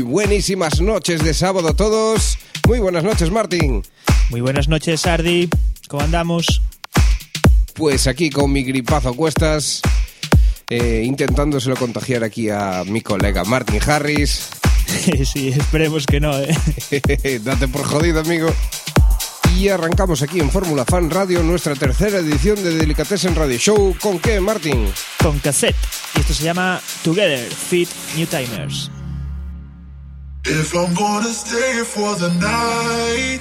buenísimas noches de sábado a todos. Muy buenas noches, Martín. Muy buenas noches, Ardi. ¿Cómo andamos? Pues aquí con mi gripazo a cuestas, eh, intentándoselo contagiar aquí a mi colega Martin Harris. sí, esperemos que no, ¿eh? Date por jodido, amigo. Y arrancamos aquí en Fórmula Fan Radio nuestra tercera edición de Delicatessen Radio Show. ¿Con qué, Martin? Con cassette. Y esto se llama Together Fit New Timers. If I'm gonna stay for the night,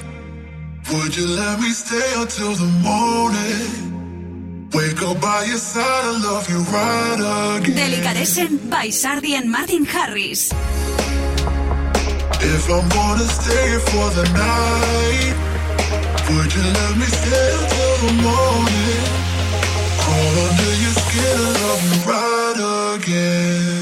would you let me stay until the morning? Wake up by your side, I love you right again. Delicatessen by Sardi and Martin Harris. If I'm gonna stay for the night, would you let me stay until the morning? Crawl under your skin, I love you right again.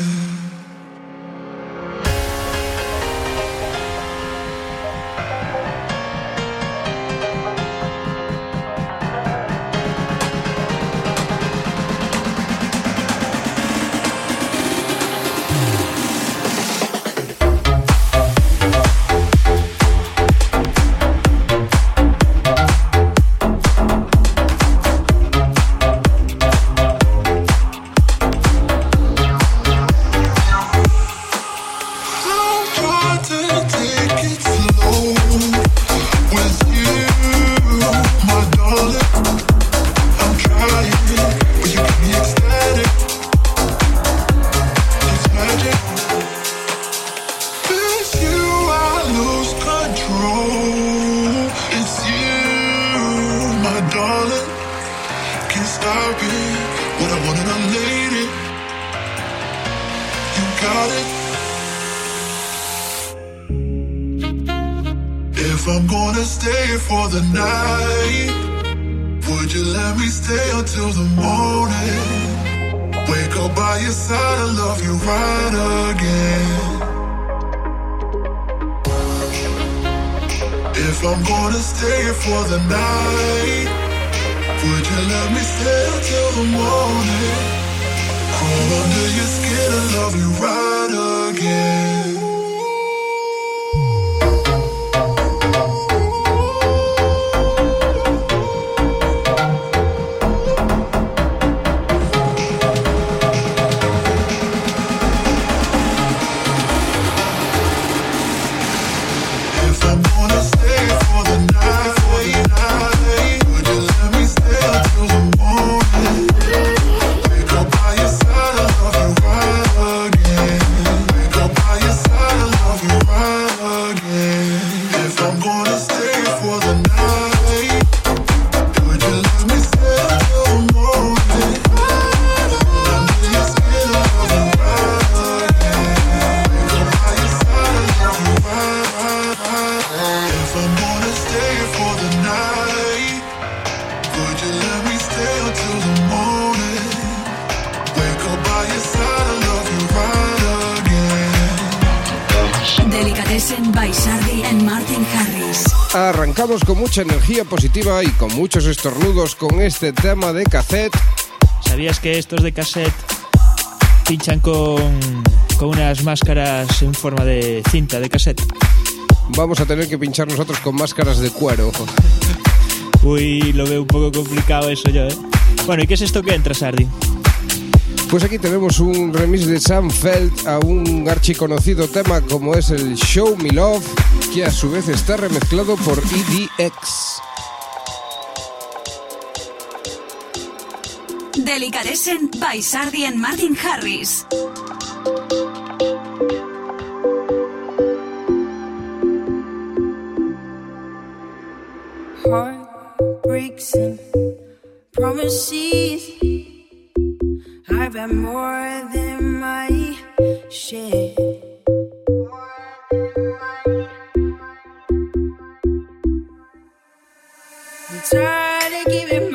Arrancamos con mucha energía positiva y con muchos estornudos con este tema de cassette. ¿Sabías que estos de cassette pinchan con, con unas máscaras en forma de cinta de cassette? Vamos a tener que pinchar nosotros con máscaras de cuero. Uy, lo veo un poco complicado eso yo, ¿eh? Bueno, ¿y qué es esto que entra, Sardi? Pues aquí tenemos un remix de Sam Feld a un archiconocido tema como es el Show Me Love, que a su vez está remezclado por EDX. Delicatessen by Sardi and Martin Harris. Heart breaks and promises I've had more than my share. try to give it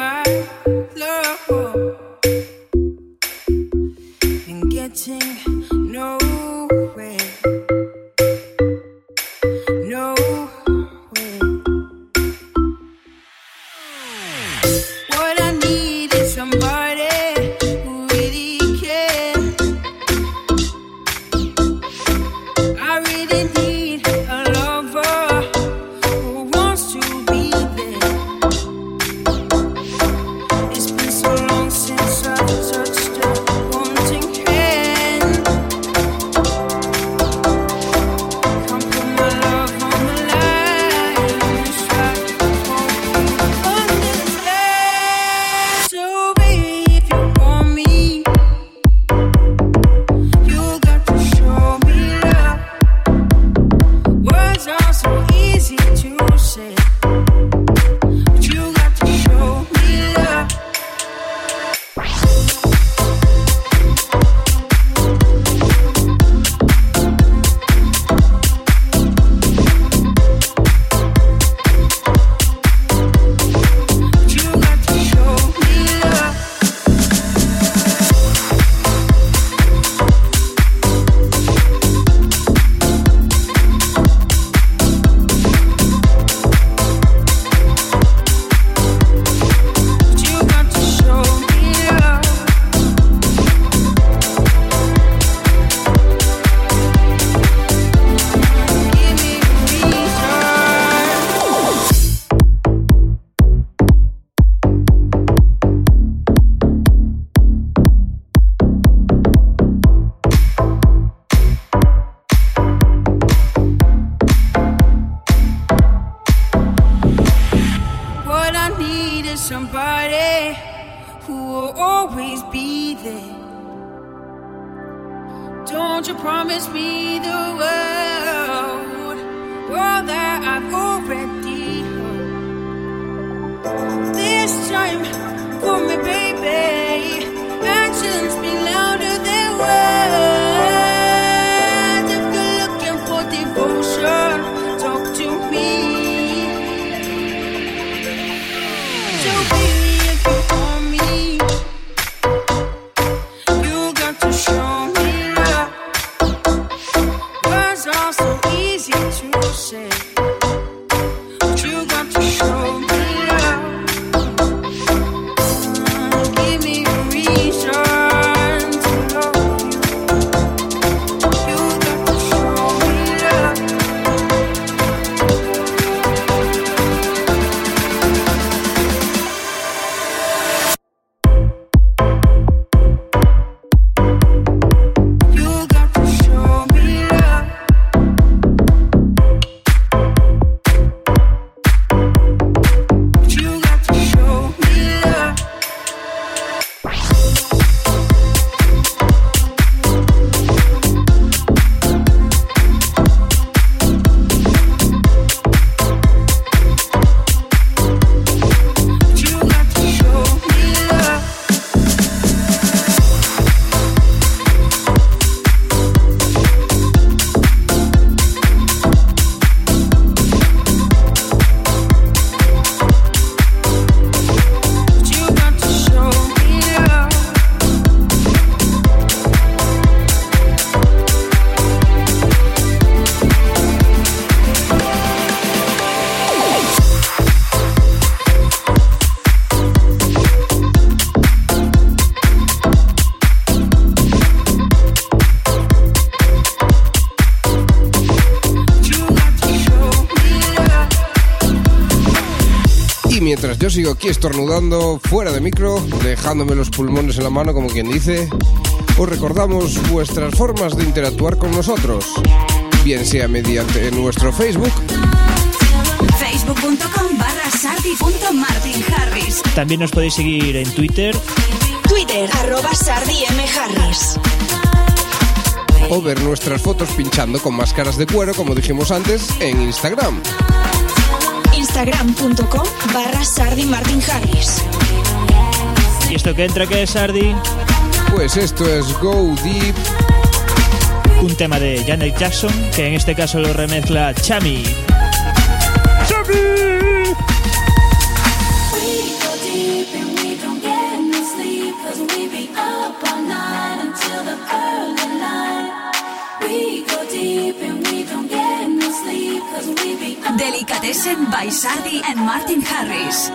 yo sigo aquí estornudando fuera de micro, dejándome los pulmones en la mano como quien dice, os recordamos vuestras formas de interactuar con nosotros, bien sea mediante nuestro Facebook, facebook.com barra sardi.martinharris. También nos podéis seguir en Twitter, Twitter arroba sardimharris. O ver nuestras fotos pinchando con máscaras de cuero, como dijimos antes, en Instagram instagram.com barra Sardi Martin Harris. ¿Y esto que entra qué es Sardi? Pues esto es Go Deep. Un tema de Janet Jackson, que en este caso lo remezcla Chami. ¡Chami! By Sardi and Martin Harris.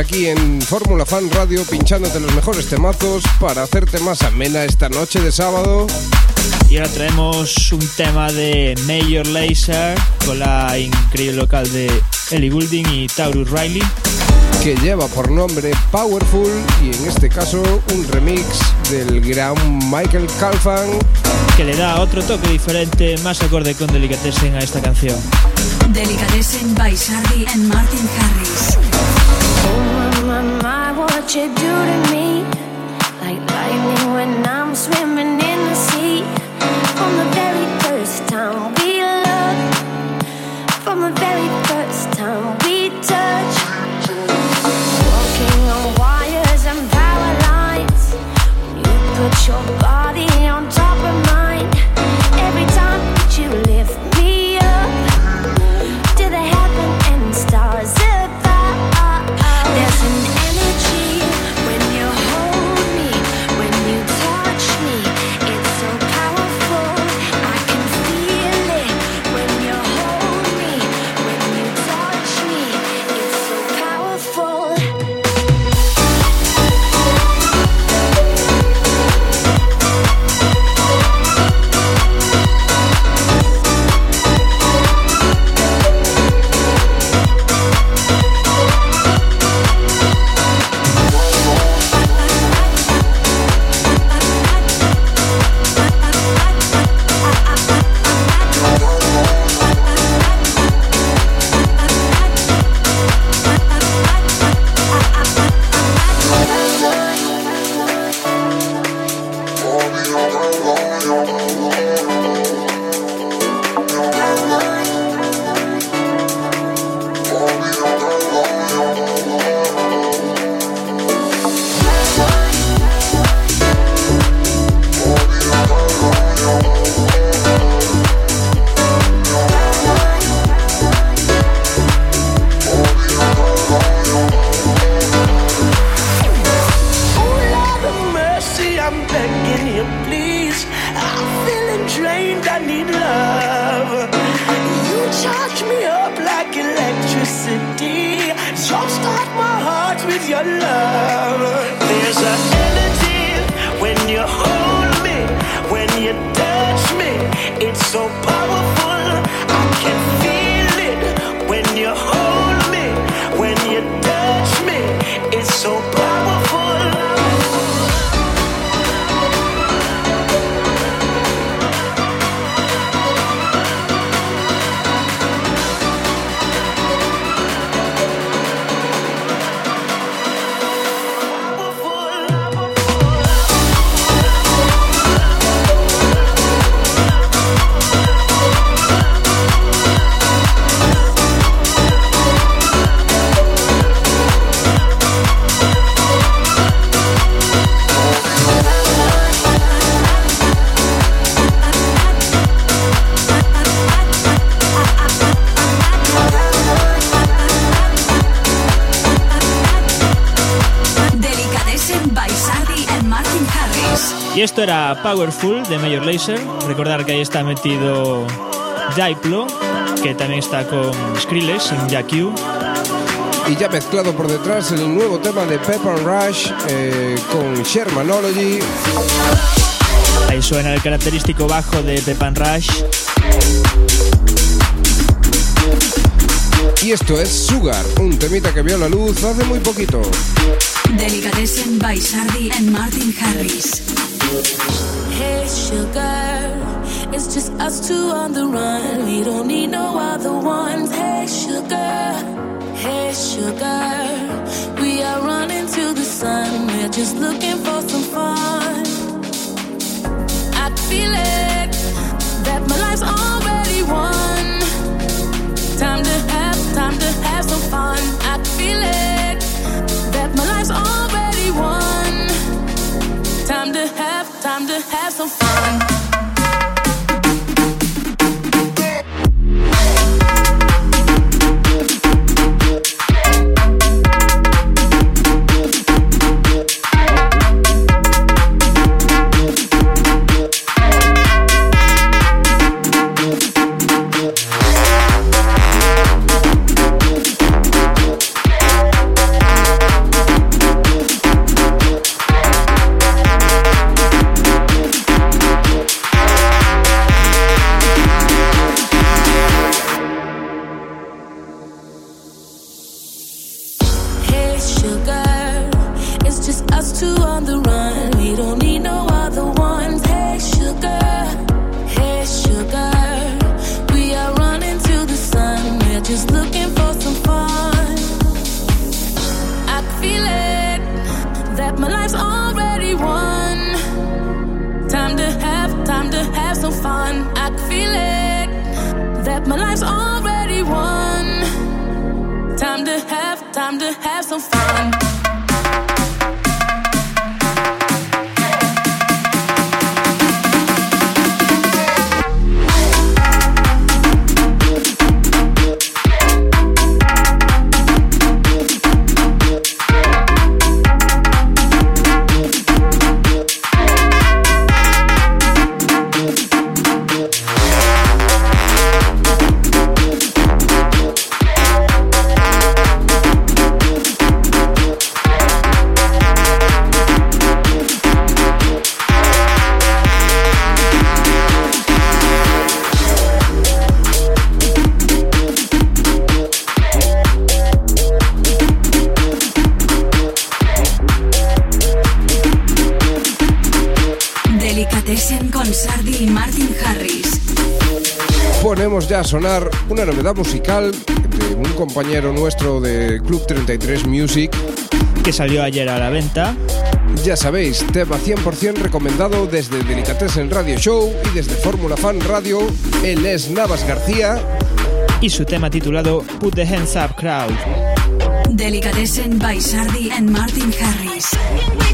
Aquí en Fórmula Fan Radio pinchándote los mejores temazos para hacerte más amena esta noche de sábado. Y ahora traemos un tema de Major Laser con la increíble local de Ellie Goulding y Taurus Riley. Que lleva por nombre Powerful y en este caso un remix del gran Michael Calfan. Que le da otro toque diferente, más acorde con Delicatessen a esta canción. Delicatessen by Sardi and Martin Harris. You do to me. Like lightning when I'm swimming in the sea. From the very first time we loved. From the very first time we touched. Walking on wires and power lines. You put your body on top of mine. Every time that you era Powerful de Major Lazer. Recordar que ahí está metido Jaiplo, que también está con Skrillex en Jack Y ya mezclado por detrás el nuevo tema de Pepper Rush eh, con Shermanology. Ahí suena el característico bajo de Pepper Rush. Y esto es Sugar, un temita que vio la luz hace muy poquito. Delicatessen by Sardi and Martin Harris. Hey sugar, it's just us two on the run. We don't need no other ones. Hey sugar, hey sugar, we are running to the sun. We're just looking for some fun. I feel it that my life's already won. Time to have some fun. Sonar una novedad musical de un compañero nuestro de Club 33 Music. que salió ayer a la venta. Ya sabéis, tema 100% recomendado desde Delicatessen Radio Show y desde Fórmula Fan Radio. Él es Navas García. y su tema titulado Put the Hands Up Crowd. Delicatessen by Sardi and Martin Harris.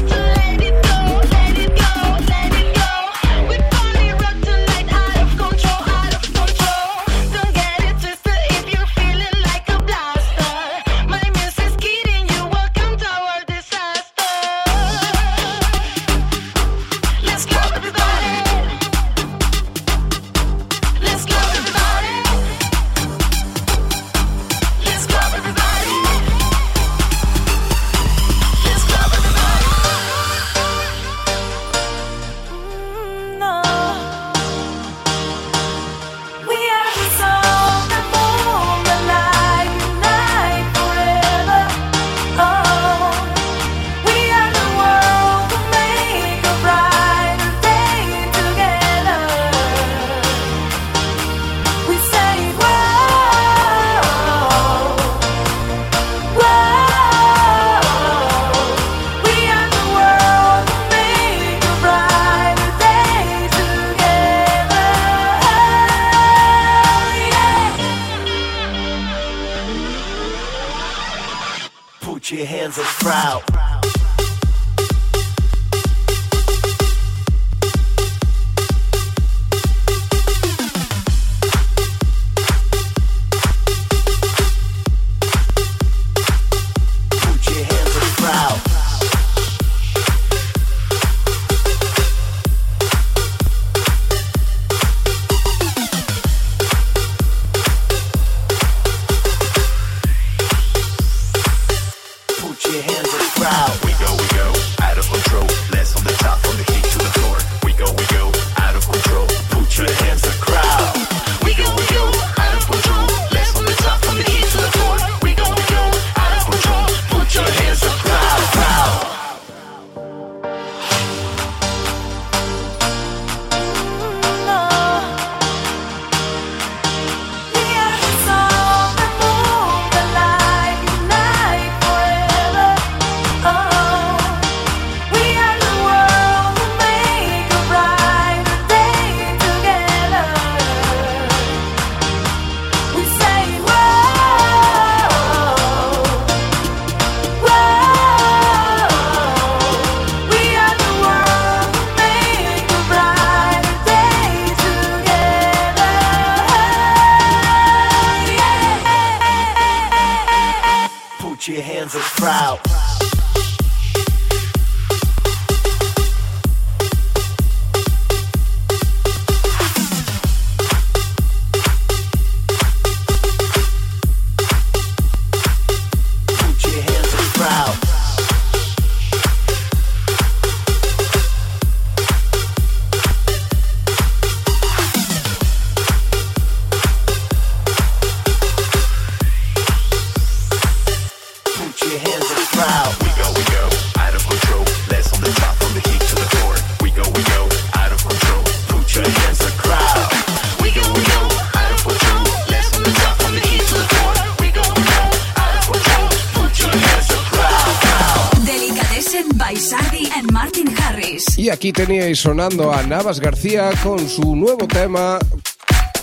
Teníais sonando a Navas García con su nuevo tema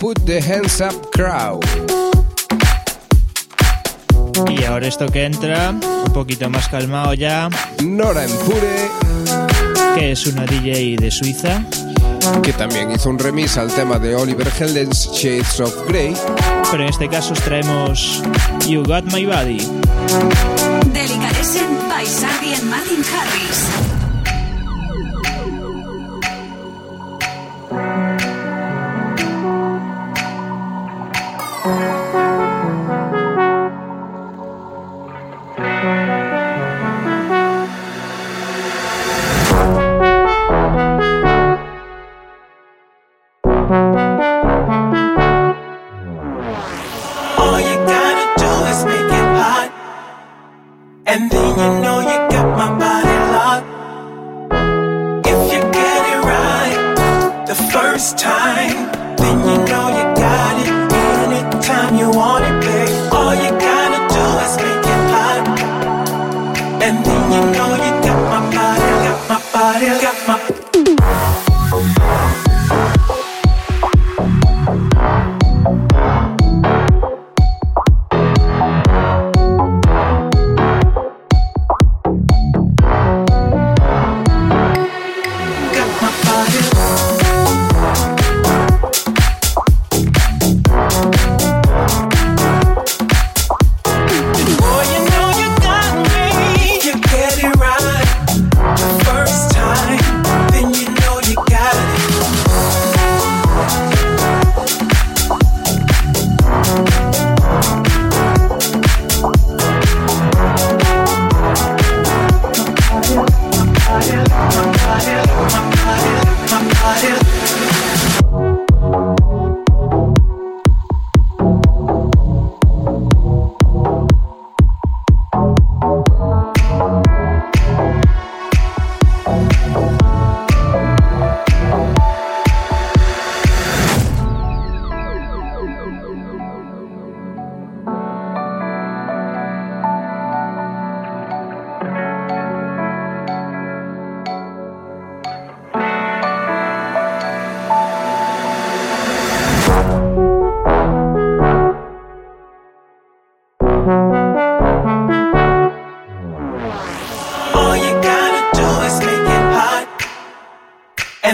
Put the Hands Up Crowd. Y ahora esto que entra, un poquito más calmado ya. Nora Empure, que es una DJ de Suiza. Que también hizo un remix al tema de Oliver Heldens, Shades of Grey. Pero en este caso os traemos You Got My Body. Delicatessen by Sardi and Martin Harris. And then you know you got my body locked. If you get it right the first time, then you know.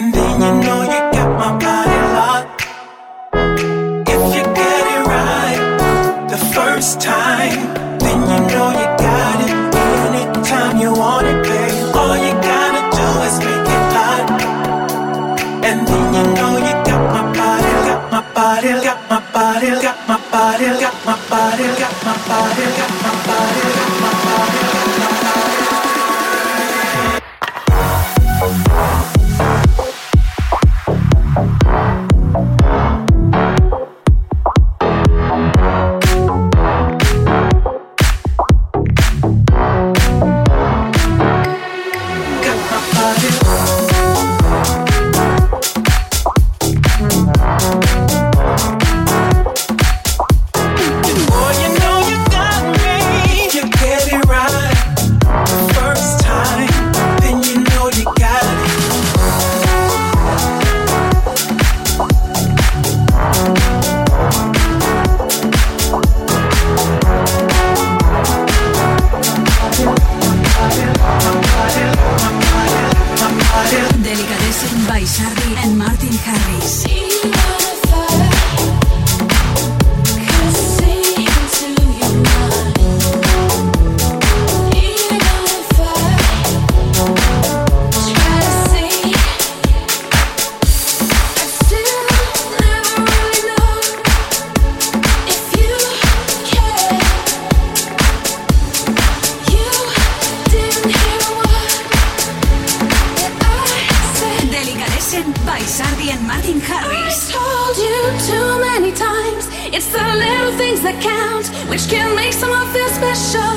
And then you know you my body locked. If you get it right the first time, then you know you got it. Anytime you want it, all you gotta do is make it hot. And then you know you got my body, got my body, got my body, got my body, got my body, got my body. Got my body. make someone feel special.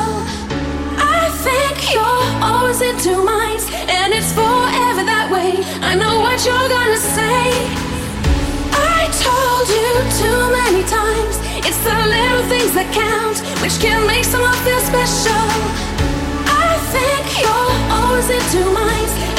I think you're always in two minds, and it's forever that way. I know what you're gonna say. I told you too many times, it's the little things that count, which can make someone feel special. I think you're always in two minds.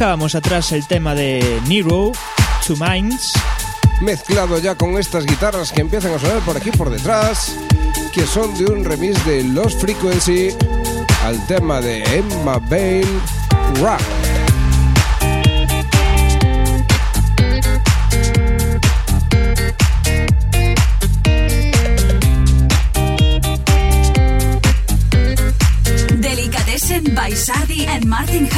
Dejábamos atrás el tema de Nero, Two Minds. Mezclado ya con estas guitarras que empiezan a sonar por aquí por detrás, que son de un remix de Lost Frequency al tema de Emma Bale, Rock. Delicatessen by Sardi and Martin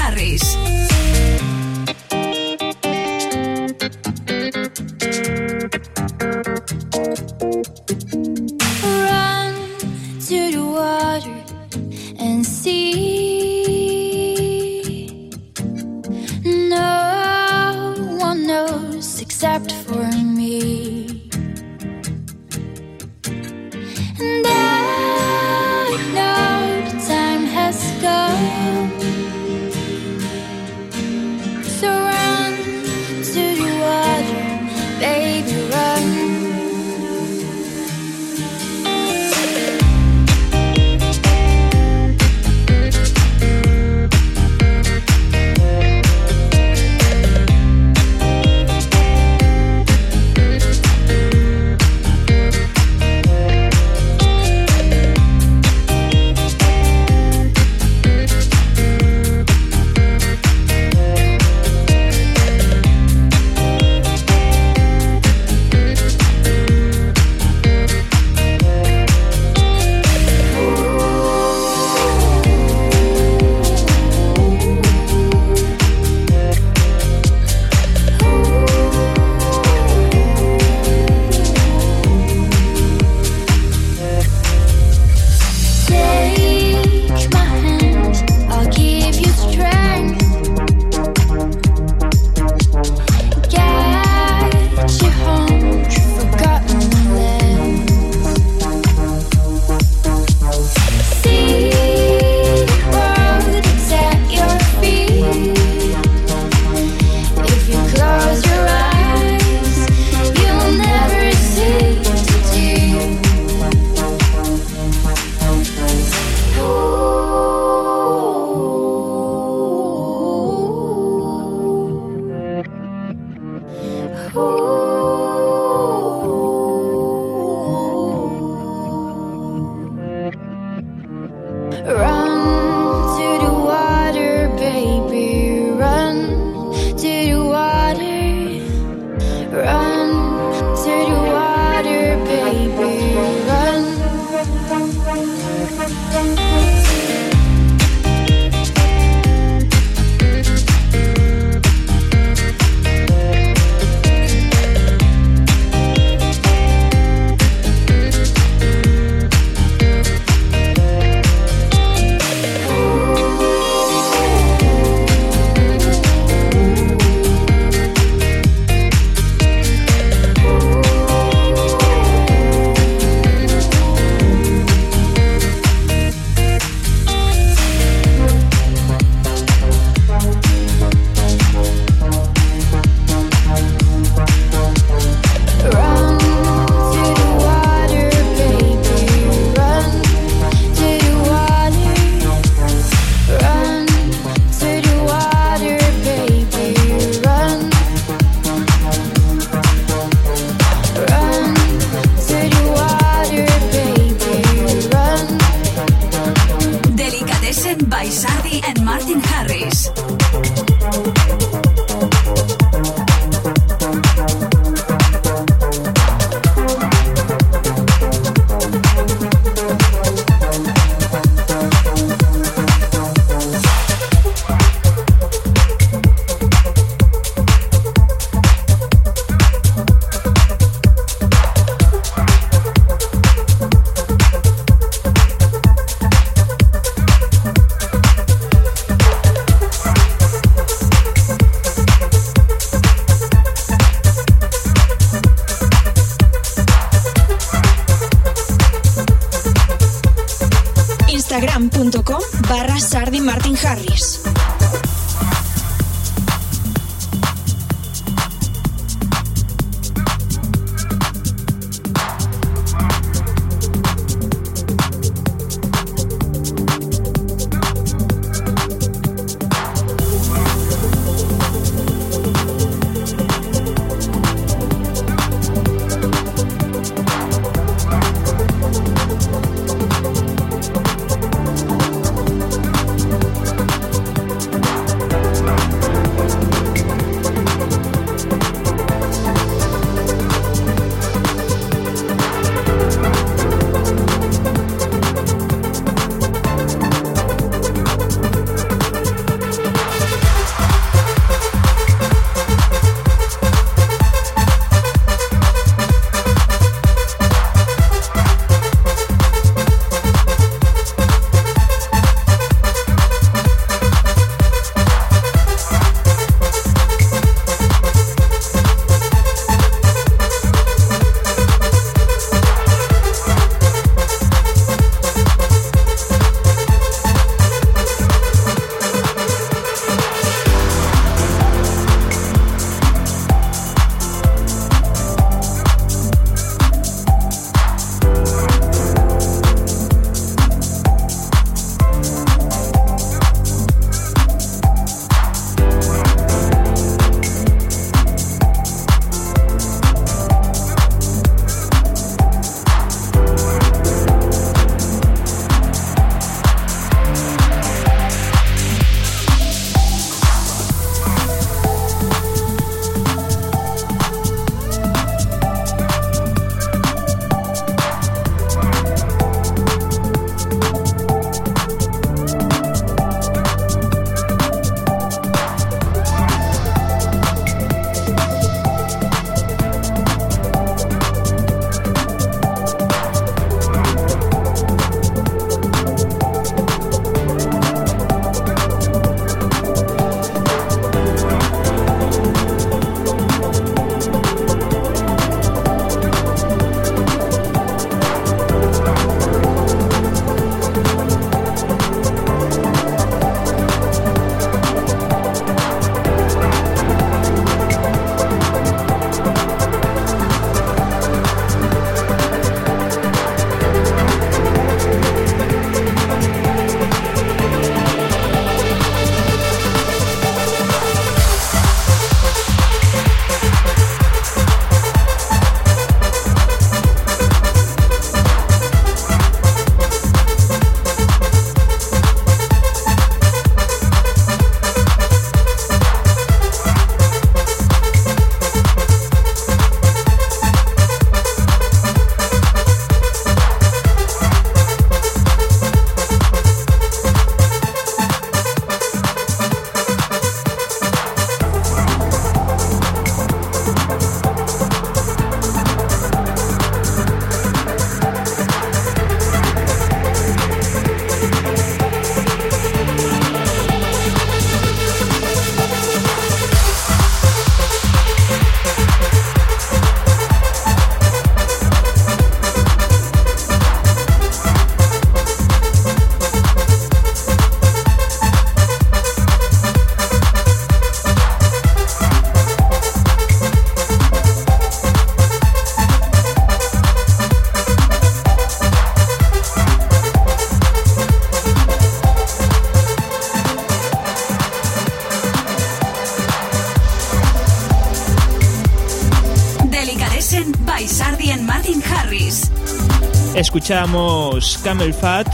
Escuchamos Camel Fat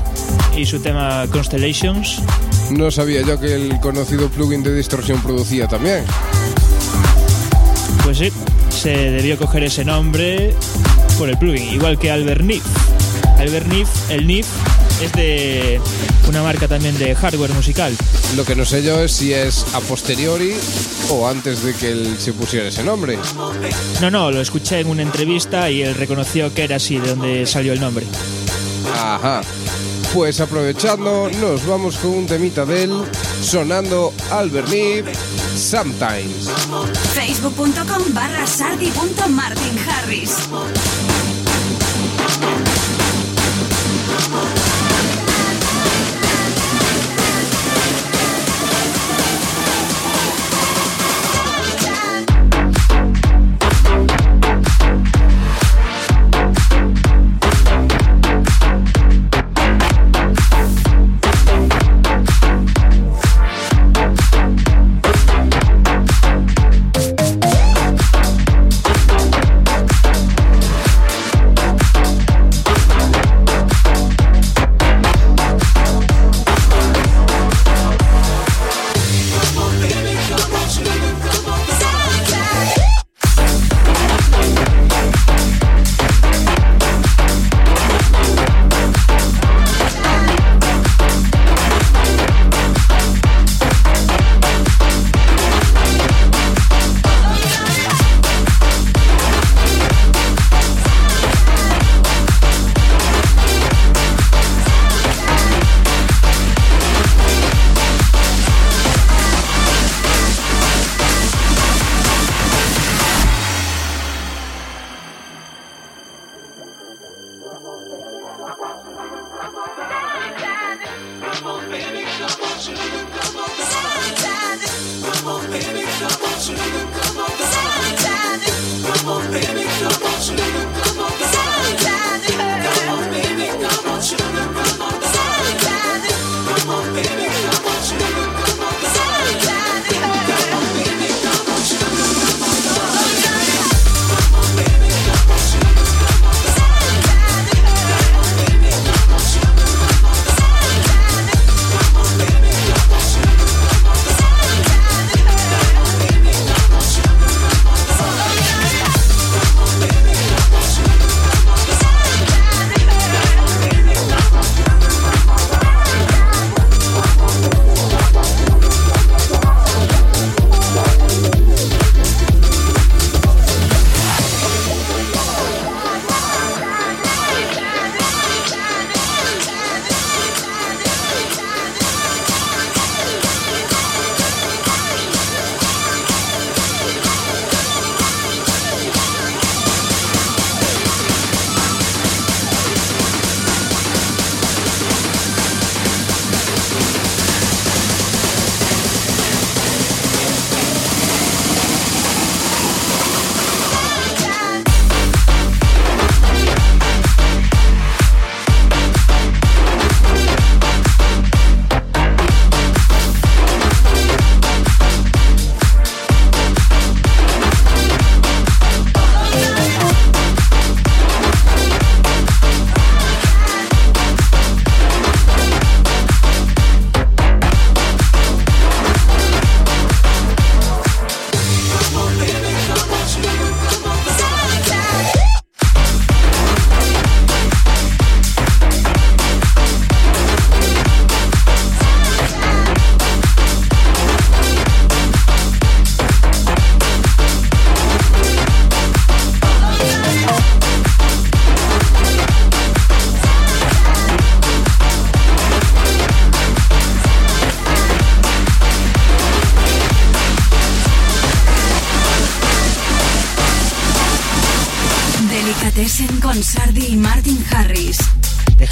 y su tema Constellations. No sabía yo que el conocido plugin de distorsión producía también. Pues sí, se debió coger ese nombre por el plugin, igual que Albert Nif. Albert Nif, el Nif es de una marca también de hardware musical. Lo que no sé yo es si es a posteriori o antes de que él se pusiera ese nombre. No, no, lo escuché en una entrevista y él reconoció que era así, de donde salió el nombre. Ajá. Pues aprovechando, nos vamos con un temita de él, sonando Albert Nib, Sometimes. Facebook.com barra sardi.martinharris.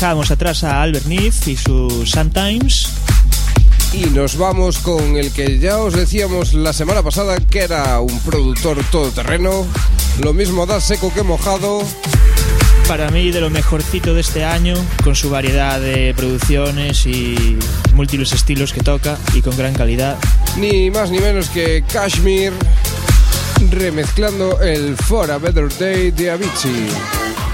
Dejamos atrás a Albert Neff y su Sometimes. Y nos vamos con el que ya os decíamos la semana pasada que era un productor todoterreno. Lo mismo da seco que mojado. Para mí de lo mejorcito de este año, con su variedad de producciones y múltiples estilos que toca y con gran calidad. Ni más ni menos que Kashmir remezclando el For a Better Day de Avicii.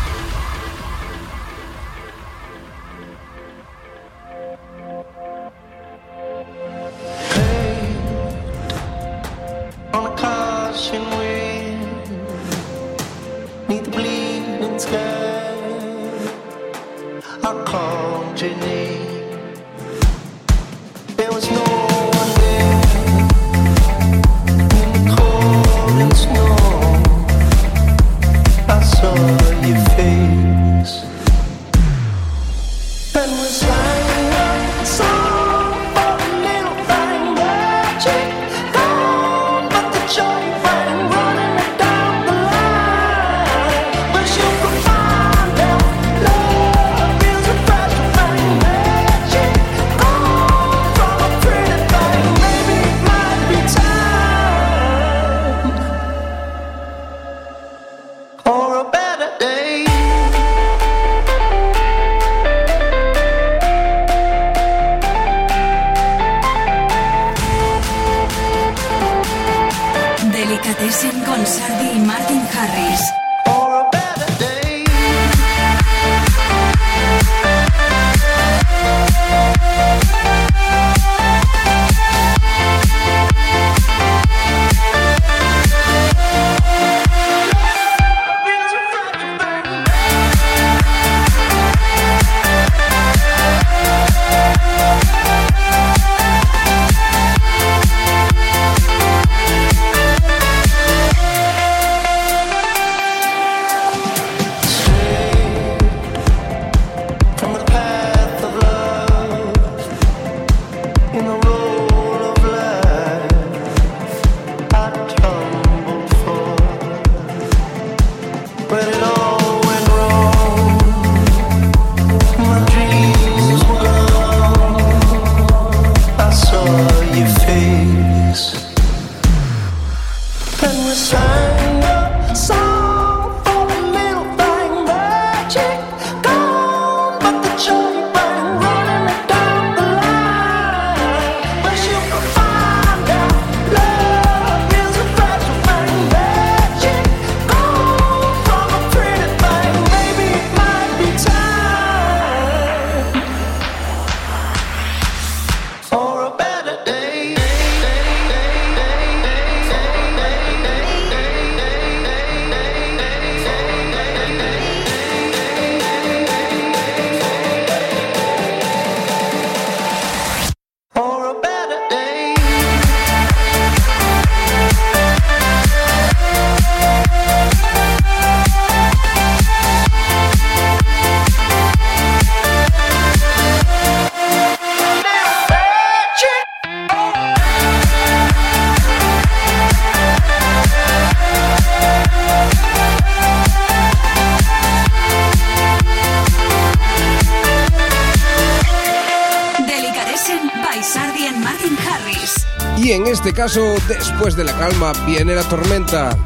Este caso, después de la calma viene la tormenta.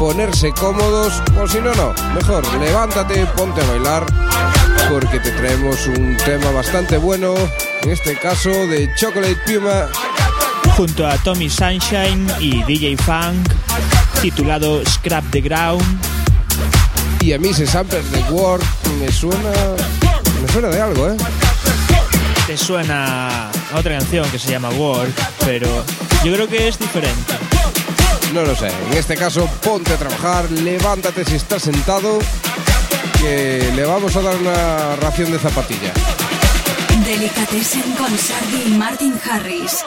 Ponerse cómodos, o si no, no. Mejor, levántate, ponte a bailar, porque te traemos un tema bastante bueno, en este caso de Chocolate Puma. Junto a Tommy Sunshine y DJ Funk, titulado Scrap the Ground. Y a mí ese sample de Word me suena. me suena de algo, ¿eh? Te suena a otra canción que se llama Word, pero yo creo que es diferente. No lo sé. En este caso, ponte a trabajar, levántate si estás sentado, que le vamos a dar una ración de zapatilla. Delicatessen con Sardi y Martin Harris.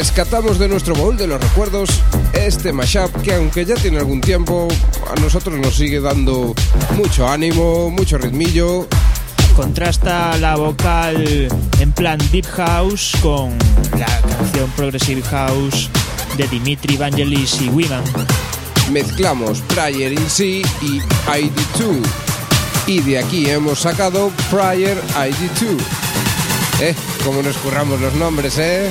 Rescatamos de nuestro baúl de los recuerdos este mashup que aunque ya tiene algún tiempo, a nosotros nos sigue dando mucho ánimo, mucho ritmillo. Contrasta la vocal en plan Deep House con la canción Progressive House de Dimitri Vangelis y Wiman. Mezclamos Prayer in C y ID2. Y de aquí hemos sacado Prayer ID2. Eh, como nos curramos los nombres, eh.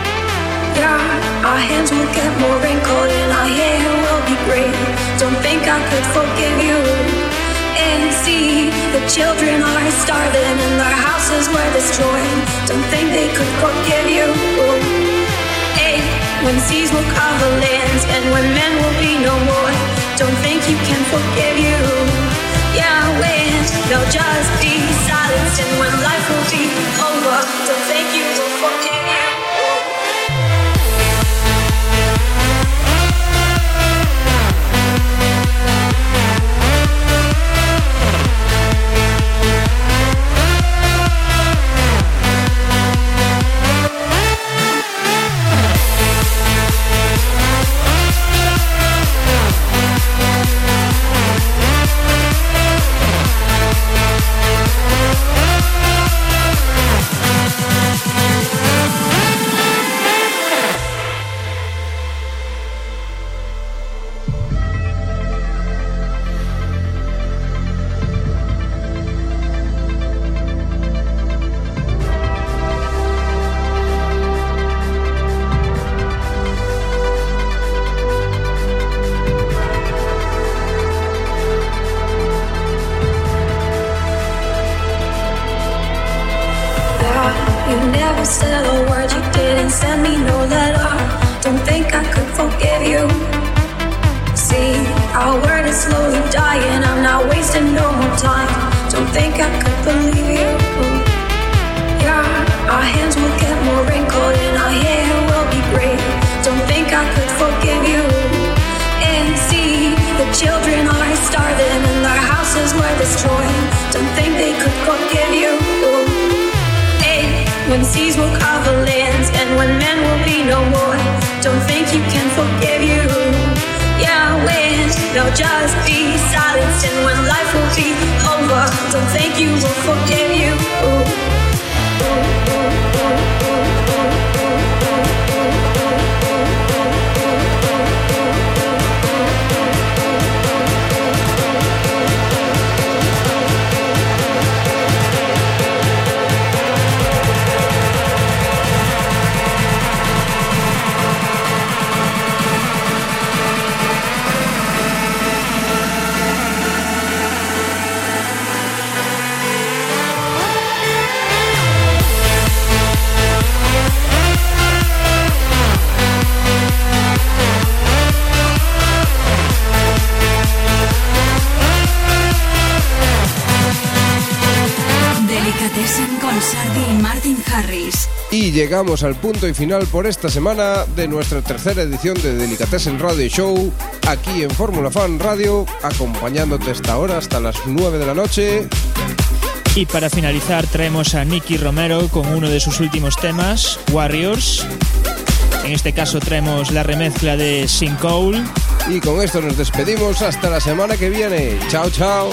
Yeah, our hands will get more wrinkled and our hair will be gray. Don't think I could forgive you. And see, the children are starving and their houses were destroyed. Don't think they could forgive you. Hey, when seas will cover lands and when men will be no more. Don't think you can forgive you. Yeah, when they'll just be silenced and when life will be. So thank you, Lord, forgive you. Ooh. Llegamos al punto y final por esta semana de nuestra tercera edición de Delicatessen Radio Show, aquí en Fórmula Fan Radio, acompañándote esta hora hasta las 9 de la noche. Y para finalizar traemos a Nicky Romero con uno de sus últimos temas, Warriors. En este caso traemos la remezcla de Sinkhole. Y con esto nos despedimos hasta la semana que viene. Chao, chao.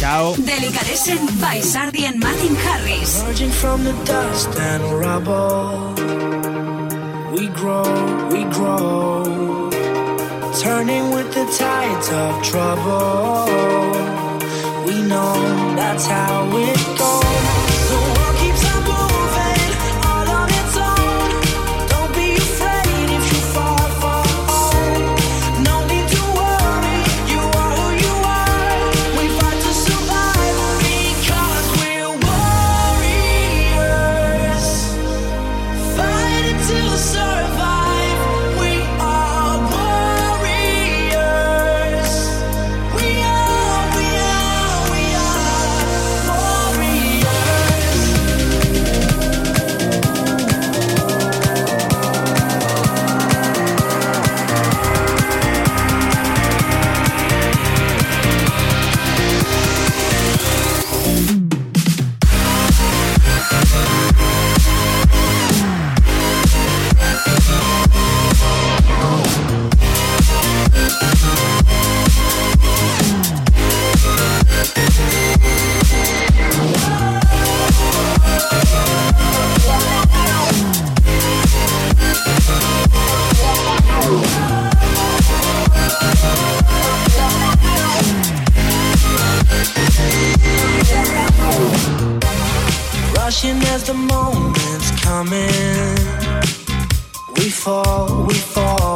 Chao. Delicatessen by Sardi and Martin Harris. Emerging from the dust and rubble, we grow, we grow. Turning with the tides of trouble, we know that's how it goes. the moment's coming. We fall, we fall.